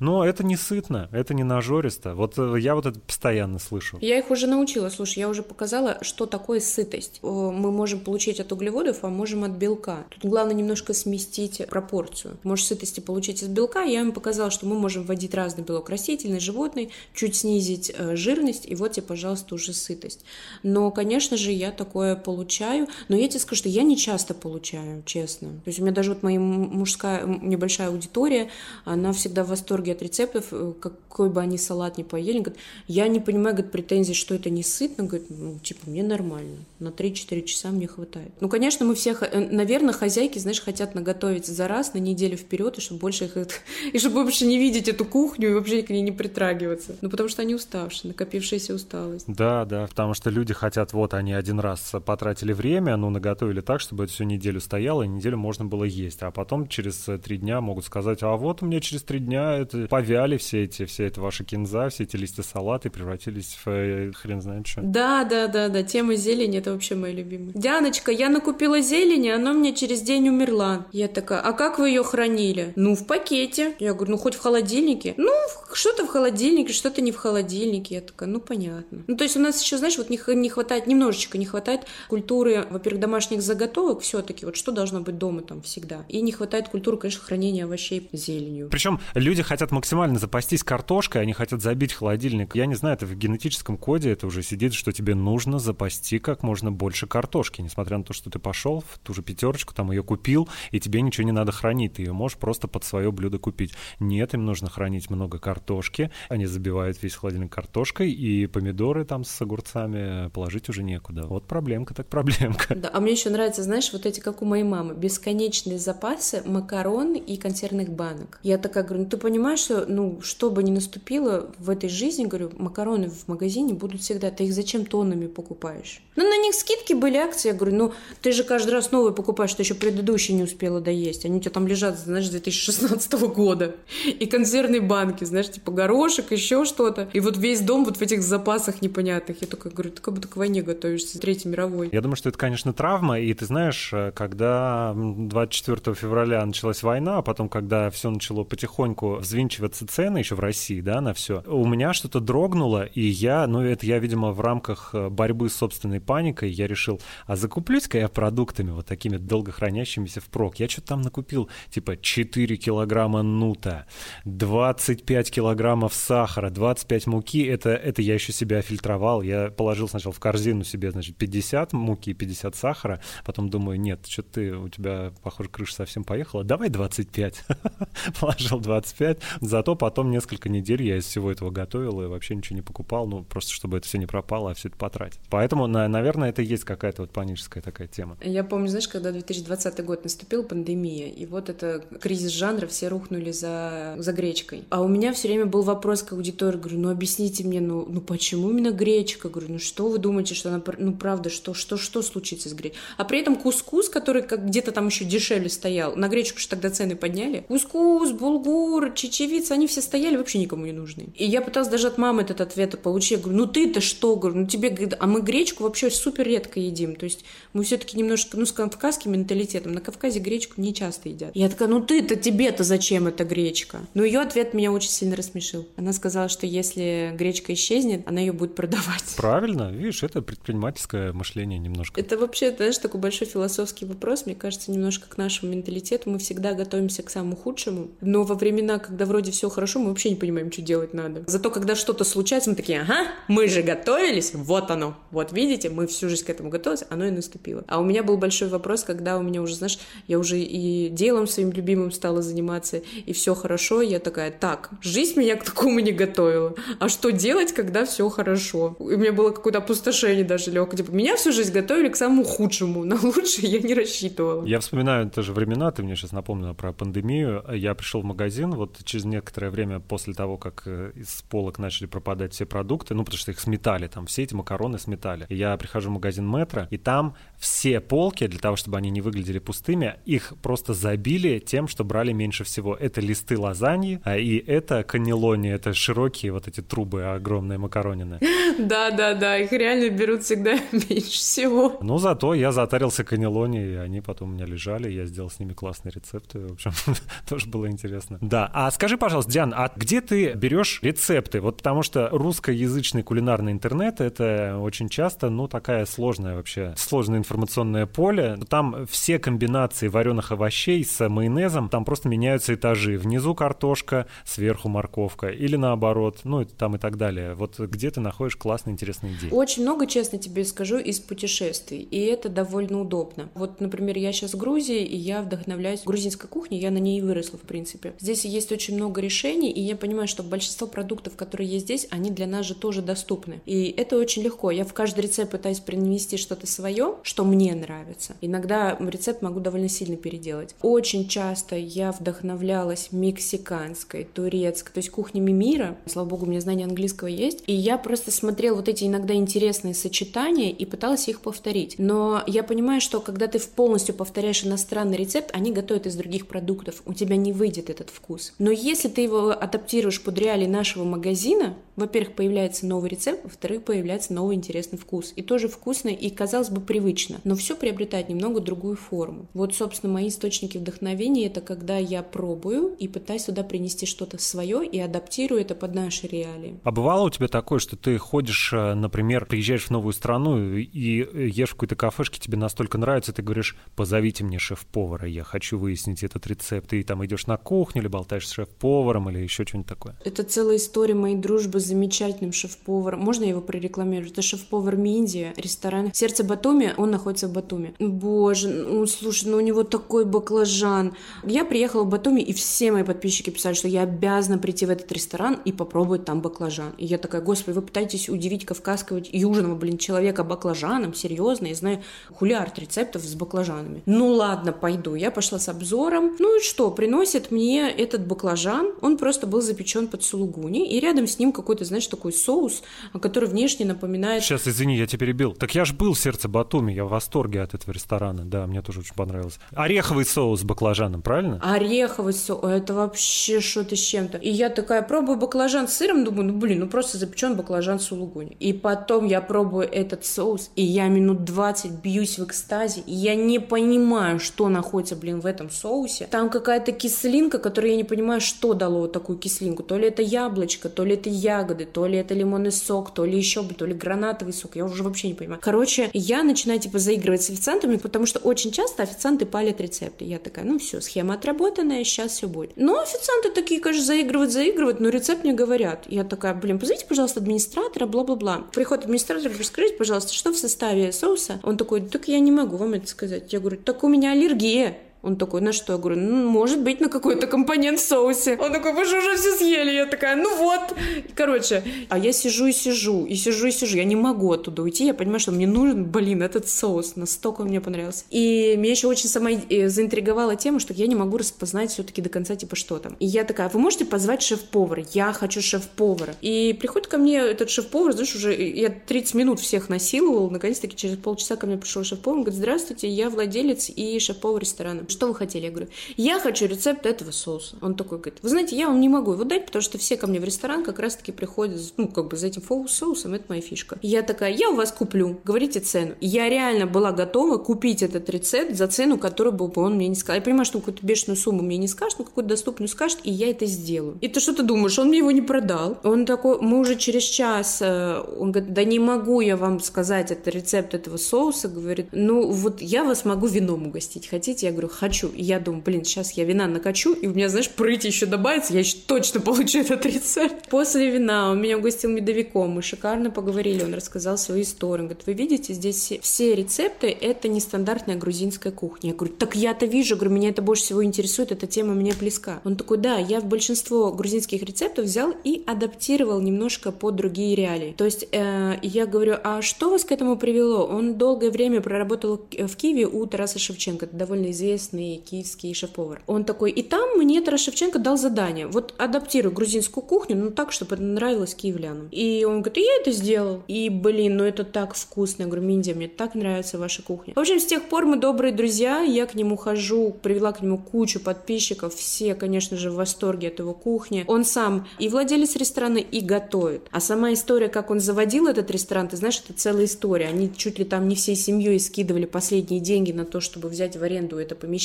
ну, это не сытно, это не нажористо. Вот э, я вот это постоянно слышу. Я их уже научила. Слушай, я уже показала, что такое сытость. Мы можем получить от углеводов, а можем от белка. Тут главное немножко сместить пропорцию. Можешь сытости получить из белка. Я им показала, что мы можем вводить разный белок растительный, животный, чуть снизить э, жирность, и вот тебе, пожалуйста, уже сытость. Но, конечно же, я такое получаю, но я тебе скажу, что я не часто получаю, честно. То есть у меня даже вот моя мужская небольшая аудитория, она всегда в восторге от рецептов, э, какой бы они салат ни поели, говорит, я не понимаю, говорит, претензий, что это не сытно, говорит, ну, типа, мне нормально, на 3-4 часа мне хватает. Ну, конечно, мы все, э, наверное, хозяйки, знаешь, хотят наготовить за раз, на неделю вперед, и чтобы больше их, и чтобы больше не видеть эту кухню и вообще к ней не притрагиваться. Ну, потому что они уставшие, накопившаяся усталость. Да, да, потому что люди хотят, вот они один раз потратили время, ну, наготовили так, чтобы это всю неделю стояло, и неделю можно было есть. А потом через э, три дня могут сказать, а вот у меня через три дня это повяли все эти, все это ваши кинза, все эти листья салата и превратились в э, хрен знает что. Да, да, да, да, тема зелени, это вообще моя любимая. Дианочка, я накупила зелени, она мне через день умерла. Я такая, а как вы ее хранили? Ну, в пакете. Я говорю, ну, хоть в холодильнике. Ну, что-то в холодильнике, что-то не в холодильнике. Я такая, ну, понятно. Ну, то есть у нас еще, знаешь, вот не хватает, немножечко не хватает культуры, во-первых, домашних заготовок все-таки, вот что должно быть дома там всегда. И не хватает культуры, конечно, хранения овощей зеленью. Причем люди хотят максимально запастись картошкой, они хотят забить холодильник. Я не знаю, это в генетическом коде это уже сидит, что тебе нужно запасти как можно больше картошки, несмотря на то, что ты пошел в ту же пятерочку, там ее купил, и тебе ничего не надо хранить, ты ее можешь просто под свое блюдо купить. Нет, им нужно хранить много картошки, они забивают весь холодильник картошкой, и помидоры там с огурцами положить уже некуда. Вот проблемка так проблемка. Да, а мне еще нравится, знаешь, вот эти, как у моей мамы, бесконечные запасы макарон и консервных банок. Я такая говорю, ну ты понимаешь, что, ну, что бы ни наступило в этой жизни, говорю, макароны в магазине будут всегда, ты их зачем тоннами покупаешь? Ну, на них скидки были, акции, я говорю, ну, ты же каждый раз новые покупаешь, что еще предыдущие не успела доесть, они у тебя там лежат, знаешь, с 2016 года. И консервные банки, знаешь, типа горошек, еще что-то. И вот весь дом вот в этих запасах непонятных. Я такая говорю, ты как будто к войне готовишься, Третьей мировой. Я думаю, что это, конечно, травма, и ты знаешь, э, когда 24 февраля началась война, а потом, когда все начало потихоньку взвинчиваться цены еще в России, да, на все, у меня что-то дрогнуло, и я, ну, это я, видимо, в рамках э, борьбы с собственной паникой, я решил, а закуплюсь-ка я продуктами вот такими долго хранящимися впрок. Я что-то там накупил, типа, 4 килограмма нута, 25 килограммов сахара, 25 муки, это, это я еще себя фильтровал, я положил сначала в корзину себе, значит, 50 муки, 50 сахара. Потом думаю, нет, что ты, у тебя, похоже, крыша совсем поехала. Давай 25. Положил 25. Зато потом несколько недель я из всего этого готовил и вообще ничего не покупал. Ну, просто чтобы это все не пропало, а все это потратить. Поэтому, наверное, это есть какая-то вот паническая такая тема. Я помню, знаешь, когда 2020 год наступил, пандемия, и вот это кризис жанра, все рухнули за, за гречкой. А у меня все время был вопрос к аудитории, говорю, ну объясните мне, ну, ну почему именно гречка? Говорю, ну что вы думаете, что она, ну правда, что, что, что случится с гречкой? А при этом кускус, который как где-то там еще дешевле стоял, на гречку же тогда цены подняли. Кускус, булгур, чечевица, они все стояли, вообще никому не нужны. И я пыталась даже от мамы этот ответ получить. Я говорю, ну ты-то что? Говорю, ну тебе, а мы гречку вообще супер редко едим. То есть мы все-таки немножко, ну, с кавказским менталитетом. На Кавказе гречку не часто едят. Я такая, ну ты-то, тебе-то зачем эта гречка? Но ее ответ меня очень сильно рассмешил. Она сказала, что если гречка исчезнет, она ее будет продавать. Правильно, видишь, это предпринимательское мышление немножко. Это вообще, знаешь, такой большой философский вопрос, мне кажется, немножко к нашему менталитету. Мы всегда готовимся к самому худшему, но во времена, когда вроде все хорошо, мы вообще не понимаем, что делать надо. Зато когда что-то случается, мы такие, ага, мы же готовились, вот оно, вот видите, мы всю жизнь к этому готовились, оно и наступило. А у меня был большой вопрос, когда у меня уже, знаешь, я уже и делом своим любимым стала заниматься, и все хорошо, я такая, так, жизнь меня к такому не готовила, а что делать, когда все хорошо? И у меня было какое-то опустошение даже легкое, типа, меня всю жизнь готовили к самому худшему, на лучшее я не рассчитывала. Я вспоминаю тоже времена, ты мне сейчас напомнила про пандемию, я пришел в магазин вот через некоторое время после того, как э, из полок начали пропадать все продукты, ну, потому что их сметали, там все эти макароны сметали. И я прихожу в магазин Метро, и там все полки, для того, чтобы они не выглядели пустыми, их просто забили тем, что брали меньше всего. Это листы лазаньи, а и это каннелони, это широкие вот эти трубы огромные макаронины. Да, да, да, их реально берут всегда меньше всего. Ну, зато я затарился каннелони, и они потом у меня лежали, я сделал с ними классные рецепты, в общем, тоже было интересно. Да, а скажи, пожалуйста, Диан, а где ты берешь рецепты? Вот потому что русскоязычный кулинарный интернет — это очень часто, ну, такая сложная вообще, сложное информационное поле. Там все комбинации вареных овощей с майонезом, там просто меняются этажи. Внизу картошка, сверху морковка. Или наоборот, ну, там и так далее. Вот где ты находишь классные, интересные идеи? Очень много, честно тебе скажу, из путешествий. И это довольно удобно. Вот, например, я сейчас в Грузии, и я вдохновляюсь грузинской кухней, я на ней и выросла, в принципе. Здесь есть очень много решений, и я понимаю, что большинство продуктов, которые есть здесь, они для нас же тоже доступны. И это очень легко. Я в каждый рецепт пытаюсь принести что-то свое, что мне нравится. Иногда рецепт могу довольно сильно переделать. Очень часто я вдохновлялась мексиканской, турецкой, то есть кухнями мира. Слава богу, у меня знание английского есть. И я просто смотрела вот эти иногда интересные сочетания и пыталась их повторить. Но я понимаю, что когда ты полностью повторяешь иностранный рецепт, они готовят из других продуктов. У тебя не выйдет этот вкус. Но если ты его адаптируешь под реалии нашего магазина, во-первых, появляется новый рецепт, во-вторых, появляется новый интересный вкус. И тоже вкусно и, казалось бы, привычно. Но все приобретает немного другую форму. Вот, собственно, мои источники вдохновения — это когда я пробую и пытаюсь туда принести что-то свое и адаптирую это под наши реалии. А бывало у тебя такое, что ты ходишь, э, например, приезжаешь в новую страну и ешь в какой-то кафешке, тебе настолько нравится, ты говоришь, позовите мне шеф-повара, я хочу выяснить этот рецепт. И там идешь на кухню или болтаешь с шеф-поваром или еще что-нибудь такое. Это целая история моей дружбы замечательным шеф-поваром. Можно я его прорекламировать? Это шеф-повар Минди, ресторан «Сердце Батуми», он находится в Батуми. Боже, ну слушай, ну у него такой баклажан. Я приехала в Батуми, и все мои подписчики писали, что я обязана прийти в этот ресторан и попробовать там баклажан. И я такая, господи, вы пытаетесь удивить кавказского южного, блин, человека баклажаном? Серьезно? Я знаю хулиард рецептов с баклажанами. Ну ладно, пойду. Я пошла с обзором. Ну и что, приносит мне этот баклажан. Он просто был запечен под сулугуни, и рядом с ним какой-то, знаешь, такой соус, который внешне напоминает... Сейчас, извини, я тебя перебил. Так я ж был в сердце Батуми, я в восторге от этого ресторана. Да, мне тоже очень понравилось. Ореховый соус с баклажаном, правильно? Ореховый соус, это вообще что-то с чем-то. И я такая пробую баклажан с сыром, думаю, ну блин, ну просто запечен баклажан с сулугуни. И потом я пробую этот соус, и я минут 20 бьюсь в экстазе, и я не понимаю, что находится, блин, в этом соусе. Там какая-то кислинка, которую я не понимаю, что дало вот такую кислинку. То ли это яблочко, то ли это ягоды, то ли это лимонный сок, то ли еще, то ли гранатовый сок. Я уже вообще не понимаю. Короче, я начинаю типа заигрывать с официантами, потому что очень часто официанты палят рецепты. Я такая, ну все, схема отработанная, сейчас все будет. Но официанты такие, конечно, заигрывают, заигрывают, но рецепт не говорят. Я такая, блин, позовите, пожалуйста, администратора, бла-бла-бла. Приходит администратор, расскажите, пожалуйста, что в составе соуса? Он такой, так я не могу вам это сказать. Я говорю, так у меня аллергия. Он такой, на что? Я говорю, ну, может быть, на какой-то компонент в соусе. Он такой, вы же уже все съели. Я такая, ну вот. Короче, а я сижу и сижу, и сижу и сижу. Я не могу оттуда уйти. Я понимаю, что мне нужен, блин, этот соус. Настолько он мне понравился. И меня еще очень сама э, заинтриговала тема, что я не могу распознать все-таки до конца, типа, что там. И я такая, вы можете позвать шеф-повара? Я хочу шеф-повара. И приходит ко мне этот шеф-повар, знаешь, уже я 30 минут всех насиловал. Наконец-таки через полчаса ко мне пришел шеф-повар. Он говорит, здравствуйте, я владелец и шеф-повар ресторана. Что вы хотели? Я говорю, я хочу рецепт этого соуса. Он такой говорит, вы знаете, я вам не могу его дать, потому что все ко мне в ресторан как раз-таки приходят, ну, как бы за этим соусом, это моя фишка. Я такая, я у вас куплю, говорите цену. Я реально была готова купить этот рецепт за цену, которую бы он мне не сказал. Я понимаю, что какую-то бешеную сумму мне не скажет, но какую-то доступную скажет, и я это сделаю. И ты что ты думаешь, он мне его не продал? Он такой, мы уже через час, э, он говорит, да не могу я вам сказать это рецепт этого соуса, говорит, ну вот я вас могу вином угостить, хотите? Я говорю, хочу. И я думаю, блин, сейчас я вина накачу, и у меня, знаешь, прыть еще добавится, я еще точно получу этот рецепт. После вина он меня угостил медовиком, мы шикарно поговорили, он рассказал свою историю. Он говорит, вы видите, здесь все, рецепты — это нестандартная грузинская кухня. Я говорю, так я-то вижу, говорю, меня это больше всего интересует, эта тема мне близка. Он такой, да, я в большинство грузинских рецептов взял и адаптировал немножко под другие реалии. То есть э, я говорю, а что вас к этому привело? Он долгое время проработал в Киеве у Тараса Шевченко, это довольно известный киевский шеф-повар. Он такой, и там мне Тарас Шевченко дал задание, вот адаптируй грузинскую кухню, ну так, чтобы это нравилось киевлянам. И он говорит, и я это сделал. И, блин, ну это так вкусно. Я говорю, Миндия, мне так нравится ваша кухня. В общем, с тех пор мы добрые друзья, я к нему хожу, привела к нему кучу подписчиков, все, конечно же, в восторге от его кухни. Он сам и владелец ресторана, и готовит. А сама история, как он заводил этот ресторан, ты знаешь, это целая история. Они чуть ли там не всей семьей скидывали последние деньги на то, чтобы взять в аренду это помещение.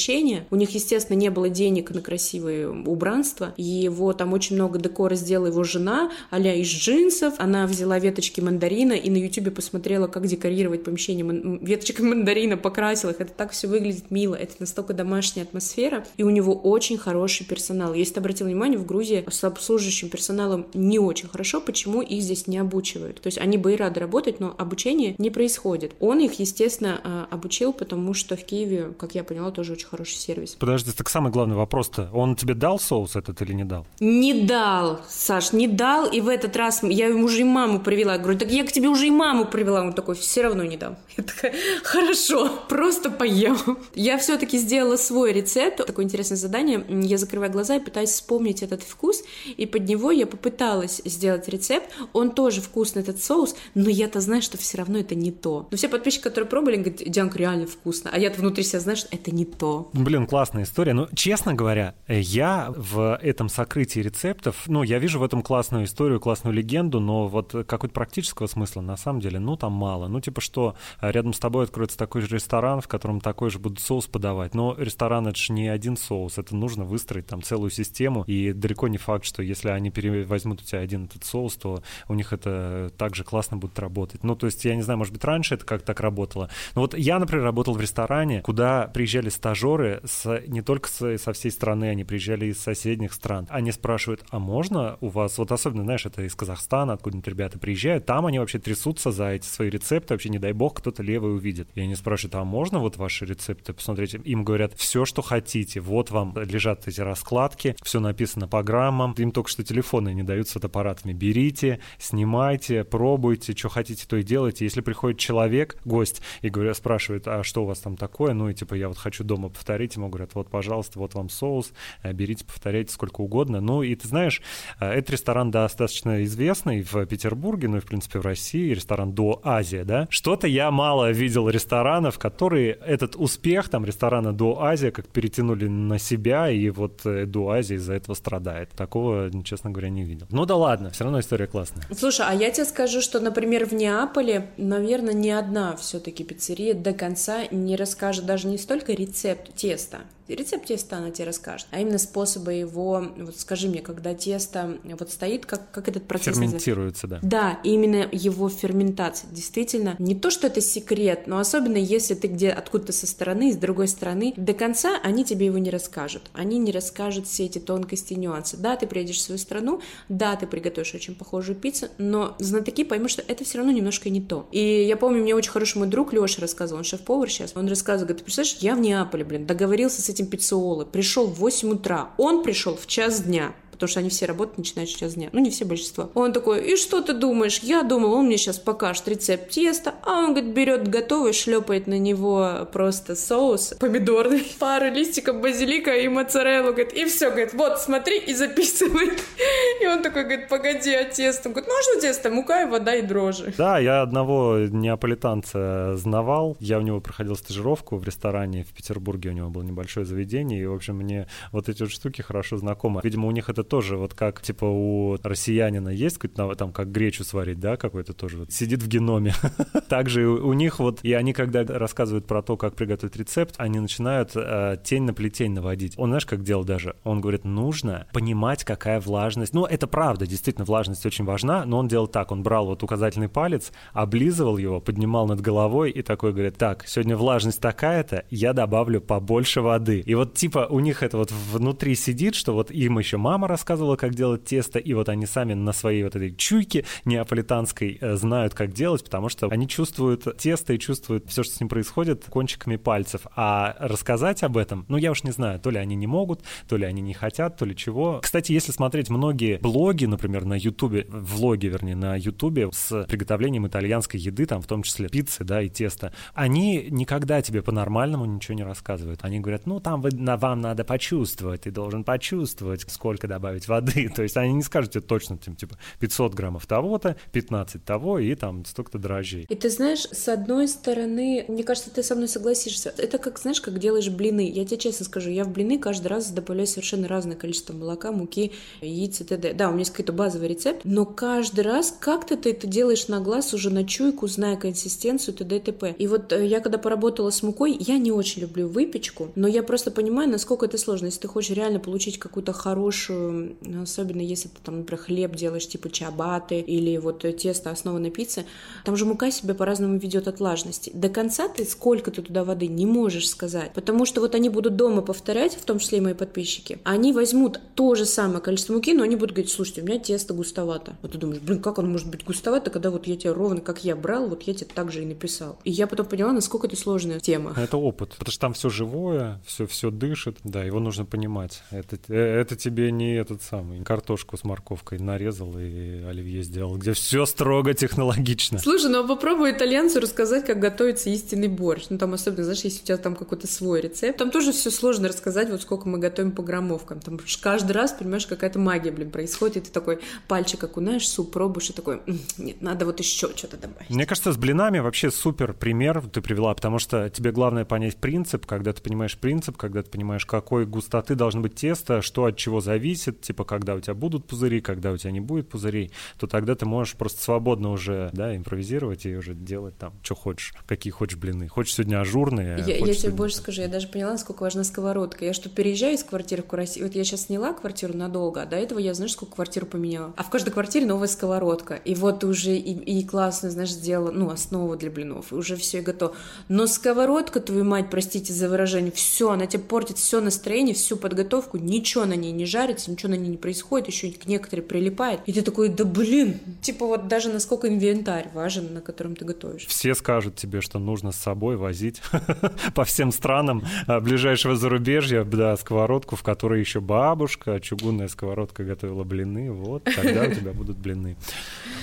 У них, естественно, не было денег на красивое убранство. Его там очень много декора сделала его жена, а из джинсов. Она взяла веточки мандарина и на ютубе посмотрела, как декорировать помещение веточками мандарина, покрасила их. Это так все выглядит мило. Это настолько домашняя атмосфера. И у него очень хороший персонал. Если ты обратил внимание, в Грузии с обслуживающим персоналом не очень хорошо. Почему их здесь не обучивают? То есть они бы и рады работать, но обучение не происходит. Он их, естественно, а, обучил, потому что в Киеве, как я поняла, тоже очень хороший сервис. Подожди, так самый главный вопрос-то. Он тебе дал соус этот или не дал? Не дал, Саш, не дал. И в этот раз я ему уже и маму привела. Я говорю, так я к тебе уже и маму привела. Он такой, все равно не дал. Я такая, хорошо, просто поем. Я все-таки сделала свой рецепт. Такое интересное задание. Я закрываю глаза и пытаюсь вспомнить этот вкус. И под него я попыталась сделать рецепт. Он тоже вкусный, этот соус, но я-то знаю, что все равно это не то. Но все подписчики, которые пробовали, говорят, Дианка, реально вкусно. А я-то внутри себя знаю, что это не то. Блин, классная история. Но, честно говоря, я в этом сокрытии рецептов, ну, я вижу в этом классную историю, классную легенду, но вот какой-то практического смысла на самом деле, ну, там мало. Ну, типа что, рядом с тобой откроется такой же ресторан, в котором такой же будут соус подавать. Но ресторан — это же не один соус, это нужно выстроить там целую систему, и далеко не факт, что если они возьмут у тебя один этот соус, то у них это также классно будет работать. Ну, то есть, я не знаю, может быть, раньше это как так работало. Но вот я, например, работал в ресторане, куда приезжали стажеры с, не только с, со всей страны, они приезжали из соседних стран. Они спрашивают, а можно у вас, вот особенно, знаешь, это из Казахстана, откуда-нибудь ребята приезжают, там они вообще трясутся за эти свои рецепты, вообще не дай бог кто-то левый увидит. И они спрашивают, а можно вот ваши рецепты посмотреть? Им говорят, все, что хотите, вот вам лежат эти раскладки, все написано по граммам, им только что телефоны не дают с фотоаппаратами. Берите, снимайте, пробуйте, что хотите, то и делайте. Если приходит человек, гость, и говорят, спрашивает, а что у вас там такое? Ну и типа я вот хочу дома повторить, ему говорят, вот, пожалуйста, вот вам соус, э, берите, повторяйте сколько угодно. Ну и ты знаешь, э, этот ресторан достаточно известный в Петербурге, ну и в принципе в России, ресторан до Азия, да? Что-то я мало видел ресторанов, которые этот успех там ресторана до Азия как перетянули на себя, и вот э, до Азии из-за этого страдает. Такого, честно говоря, не видел. Ну да ладно, все равно история классная. Слушай, а я тебе скажу, что, например, в Неаполе, наверное, ни одна все-таки пиццерия до конца не расскажет даже не столько рецепт теста, рецепт теста она тебе расскажет, а именно способы его, вот скажи мне, когда тесто вот стоит, как, как этот процесс... Ферментируется, да. Да, именно его ферментация. Действительно, не то, что это секрет, но особенно если ты где откуда-то со стороны, с другой стороны, до конца они тебе его не расскажут. Они не расскажут все эти тонкости и нюансы. Да, ты приедешь в свою страну, да, ты приготовишь очень похожую пиццу, но знатоки поймут, что это все равно немножко не то. И я помню, мне очень хороший мой друг Леша рассказывал, он шеф-повар сейчас, он рассказывал, говорит, представляешь, я в Неаполе блин, договорился с этим пиццеолы, пришел в 8 утра, он пришел в час дня, потому что они все работать начинают сейчас дня. Ну, не все, большинство. Он такой, и что ты думаешь? Я думал, он мне сейчас покажет рецепт теста, а он, говорит, берет готовый, шлепает на него просто соус помидорный, пару листиков базилика и моцареллу, говорит, и все, говорит, вот, смотри и записывай. И он такой, говорит, погоди, а тесто? Он говорит, ну, а что тесто? Мука и вода и дрожжи. Да, я одного неаполитанца знавал, я у него проходил стажировку в ресторане в Петербурге, у него было небольшое заведение, и, в общем, мне вот эти вот штуки хорошо знакомы. Видимо, у них это тоже вот как, типа, у россиянина есть какой-то, там, как гречу сварить, да, какой-то тоже вот, сидит в геноме. Также у них вот, и они, когда рассказывают про то, как приготовить рецепт, они начинают э, тень на плетень наводить. Он, знаешь, как делал даже? Он говорит, нужно понимать, какая влажность. Ну, это правда, действительно, влажность очень важна, но он делал так, он брал вот указательный палец, облизывал его, поднимал над головой и такой говорит, так, сегодня влажность такая-то, я добавлю побольше воды. И вот типа у них это вот внутри сидит, что вот им еще мама рассказывала, как делать тесто, и вот они сами на своей вот этой чуйке неаполитанской э, знают, как делать, потому что они чувствуют тесто и чувствуют все, что с ним происходит, кончиками пальцев. А рассказать об этом, ну, я уж не знаю, то ли они не могут, то ли они не хотят, то ли чего. Кстати, если смотреть многие блоги, например, на Ютубе, влоги, вернее, на Ютубе с приготовлением итальянской еды, там в том числе пиццы, да, и теста, они никогда тебе по-нормальному ничего не рассказывают. Они говорят, ну, там вы, на, вам надо почувствовать, ты должен почувствовать, сколько добавить добавить воды. То есть они не скажут тебе точно, типа, 500 граммов того-то, 15 того и там столько-то дрожжей. И ты знаешь, с одной стороны, мне кажется, ты со мной согласишься. Это как, знаешь, как делаешь блины. Я тебе честно скажу, я в блины каждый раз добавляю совершенно разное количество молока, муки, яиц и т.д. Да, у меня есть какой-то базовый рецепт, но каждый раз как-то ты это делаешь на глаз уже на чуйку, зная консистенцию т.д. и т.п. И вот э, я когда поработала с мукой, я не очень люблю выпечку, но я просто понимаю, насколько это сложно. Если ты хочешь реально получить какую-то хорошую ну, особенно если ты там, например, хлеб делаешь типа чабаты или вот тесто основанной пиццы, там же мука себя по-разному ведет от влажности. До конца ты сколько ты туда воды не можешь сказать, потому что вот они будут дома повторять, в том числе и мои подписчики, они возьмут то же самое количество муки, но они будут говорить, слушайте, у меня тесто густовато. Вот ты думаешь, блин, как оно может быть густовато, когда вот я тебя ровно как я брал, вот я тебе так же и написал. И я потом поняла, насколько это сложная тема. Это опыт, потому что там все живое, все, все дышит, да, его нужно понимать. Это, э, это тебе не этот самый картошку с морковкой нарезал и оливье сделал, где все строго технологично. Слушай, ну а попробуй итальянцу рассказать, как готовится истинный борщ. Ну там особенно, знаешь, если у тебя там какой-то свой рецепт, там тоже все сложно рассказать, вот сколько мы готовим по граммовкам. Там каждый раз, понимаешь, какая-то магия, блин, происходит, и ты такой пальчик окунаешь, суп пробуешь, и такой, нет, надо вот еще что-то добавить. Мне кажется, с блинами вообще супер пример ты привела, потому что тебе главное понять принцип, когда ты понимаешь принцип, когда ты понимаешь, какой густоты должно быть тесто, что от чего зависит, типа как когда у тебя будут пузыри, когда у тебя не будет пузырей, то тогда ты можешь просто свободно уже, да, импровизировать и уже делать там, что хочешь, какие хочешь блины. Хочешь сегодня ажурные. Я, я тебе больше скажу, я даже поняла, насколько важна сковородка. Я что, переезжаю из квартиры в Россию, вот я сейчас сняла квартиру надолго, а до этого я, знаешь, сколько квартиру поменяла. А в каждой квартире новая сковородка. И вот уже и, и классно, знаешь, сделала, ну, основу для блинов, и уже все готово. Но сковородка, твою мать, простите за выражение, все, она тебе портит все настроение, всю подготовку, ничего на ней не жарится, ничего на ней не происходит, еще к некоторые прилипает. И ты такой, да блин, типа вот даже насколько инвентарь важен, на котором ты готовишь. Все скажут тебе, что нужно с собой возить по всем странам а, ближайшего зарубежья, да, сковородку, в которой еще бабушка, чугунная сковородка готовила блины, вот, тогда у тебя будут блины.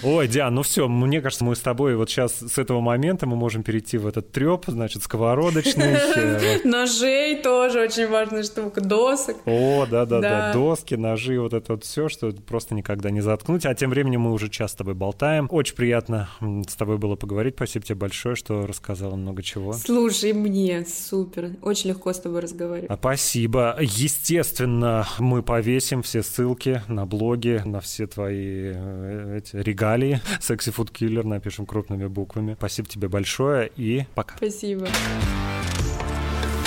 Ой, Диан, ну все, мне кажется, мы с тобой вот сейчас с этого момента мы можем перейти в этот треп, значит, сковородочный. Ножей тоже очень важная штука, досок. О, да-да-да, доски, ножи, вот это вот все, что просто никогда не заткнуть. А тем временем мы уже час с тобой болтаем. Очень приятно с тобой было поговорить. Спасибо тебе большое, что рассказала много чего. Слушай, мне супер. Очень легко с тобой разговаривать. А, спасибо. Естественно, мы повесим все ссылки на блоги, на все твои э, эти регалии. Секси Food Killer напишем крупными буквами. Спасибо тебе большое и пока. Спасибо.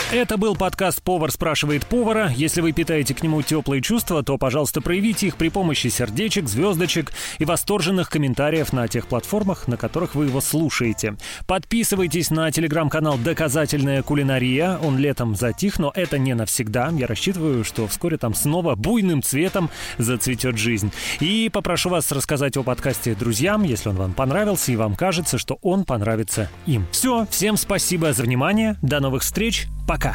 Это был подкаст «Повар спрашивает повара». Если вы питаете к нему теплые чувства, то, пожалуйста, проявите их при помощи сердечек, звездочек и восторженных комментариев на тех платформах, на которых вы его слушаете. Подписывайтесь на телеграм-канал «Доказательная кулинария». Он летом затих, но это не навсегда. Я рассчитываю, что вскоре там снова буйным цветом зацветет жизнь. И попрошу вас рассказать о подкасте друзьям, если он вам понравился и вам кажется, что он понравится им. Все, всем спасибо за внимание. До новых встреч. Пока. Пока!